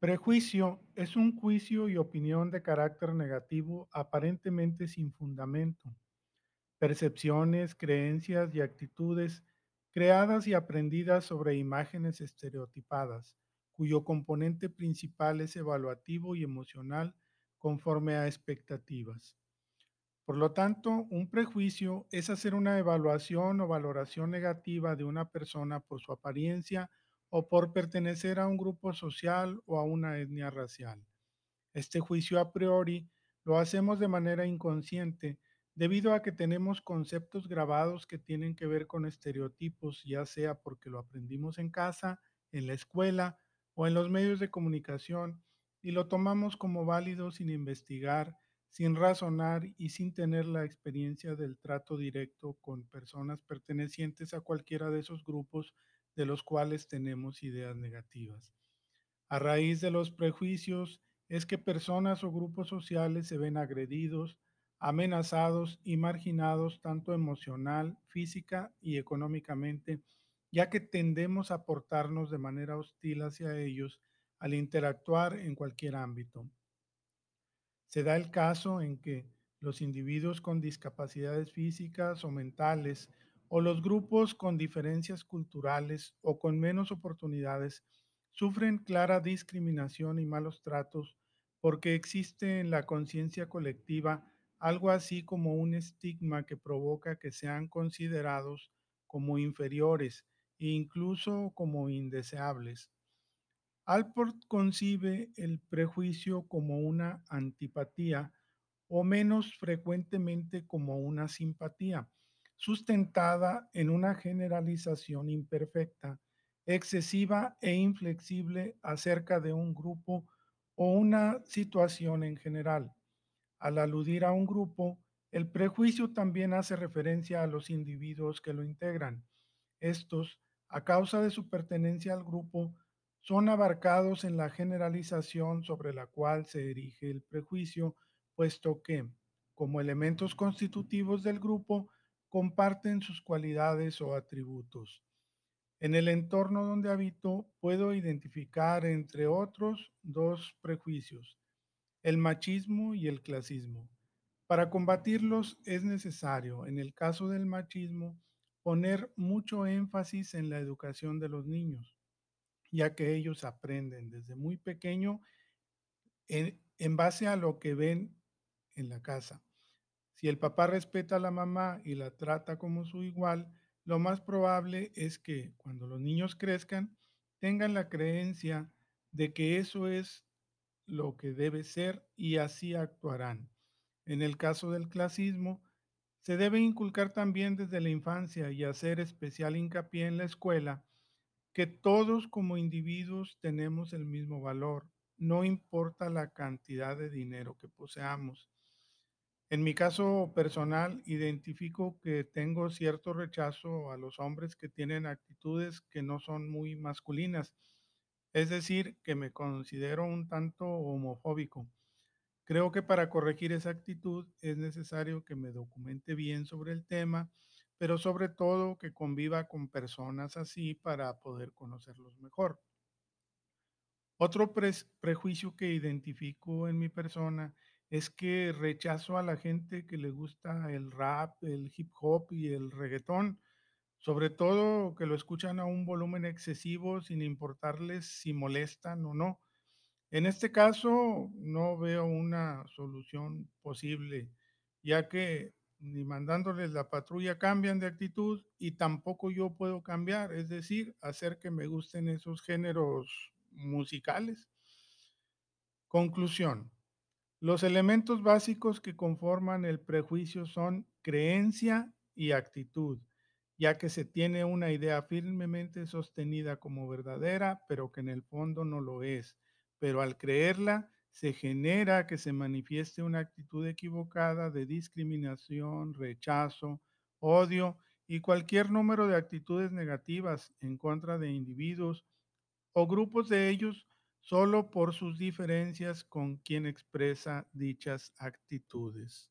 Prejuicio es un juicio y opinión de carácter negativo aparentemente sin fundamento. Percepciones, creencias y actitudes creadas y aprendidas sobre imágenes estereotipadas, cuyo componente principal es evaluativo y emocional conforme a expectativas. Por lo tanto, un prejuicio es hacer una evaluación o valoración negativa de una persona por su apariencia o por pertenecer a un grupo social o a una etnia racial. Este juicio a priori lo hacemos de manera inconsciente debido a que tenemos conceptos grabados que tienen que ver con estereotipos, ya sea porque lo aprendimos en casa, en la escuela o en los medios de comunicación y lo tomamos como válido sin investigar sin razonar y sin tener la experiencia del trato directo con personas pertenecientes a cualquiera de esos grupos de los cuales tenemos ideas negativas. A raíz de los prejuicios es que personas o grupos sociales se ven agredidos, amenazados y marginados tanto emocional, física y económicamente, ya que tendemos a portarnos de manera hostil hacia ellos al interactuar en cualquier ámbito. Se da el caso en que los individuos con discapacidades físicas o mentales o los grupos con diferencias culturales o con menos oportunidades sufren clara discriminación y malos tratos porque existe en la conciencia colectiva algo así como un estigma que provoca que sean considerados como inferiores e incluso como indeseables. Alport concibe el prejuicio como una antipatía o menos frecuentemente como una simpatía, sustentada en una generalización imperfecta, excesiva e inflexible acerca de un grupo o una situación en general. Al aludir a un grupo, el prejuicio también hace referencia a los individuos que lo integran. Estos, a causa de su pertenencia al grupo, son abarcados en la generalización sobre la cual se erige el prejuicio, puesto que, como elementos constitutivos del grupo, comparten sus cualidades o atributos. En el entorno donde habito puedo identificar, entre otros, dos prejuicios, el machismo y el clasismo. Para combatirlos es necesario, en el caso del machismo, poner mucho énfasis en la educación de los niños ya que ellos aprenden desde muy pequeño en, base a lo que ven en la casa. Si el papá respeta a la mamá y la trata como su igual, lo más probable es que cuando los niños crezcan tengan la creencia de que eso es lo que debe ser y así actuarán. En el caso del clasismo, se debe inculcar también desde la infancia y hacer especial hincapié en la escuela que todos como individuos tenemos el mismo valor, no importa la cantidad de dinero que poseamos. En mi caso personal, identifico que tengo cierto rechazo a los hombres que tienen actitudes que no son muy masculinas, es decir, que me considero un tanto homofóbico. Creo que para corregir esa actitud es necesario que me documente bien sobre el tema pero sobre todo que conviva con personas así para poder conocerlos mejor. Otro prejuicio que identifico en mi persona es que rechazo a la gente que le gusta el rap, el hip hop y el reggaetón, sobre todo que lo escuchan a un volumen excesivo sin importarles si molestan o no. En este caso no veo una solución posible, ya que ni mandándoles la patrulla cambian de actitud y tampoco yo puedo cambiar, es decir, hacer que me gusten esos géneros musicales. Conclusión. Los elementos básicos que conforman el prejuicio son creencia y actitud, ya que se tiene una idea firmemente sostenida como verdadera, pero que en el fondo no lo es. Pero al creerla, se genera que se manifieste una actitud equivocada de discriminación, rechazo, odio y cualquier número de actitudes negativas en contra de individuos o grupos de ellos solo por sus diferencias con quien expresa dichas actitudes.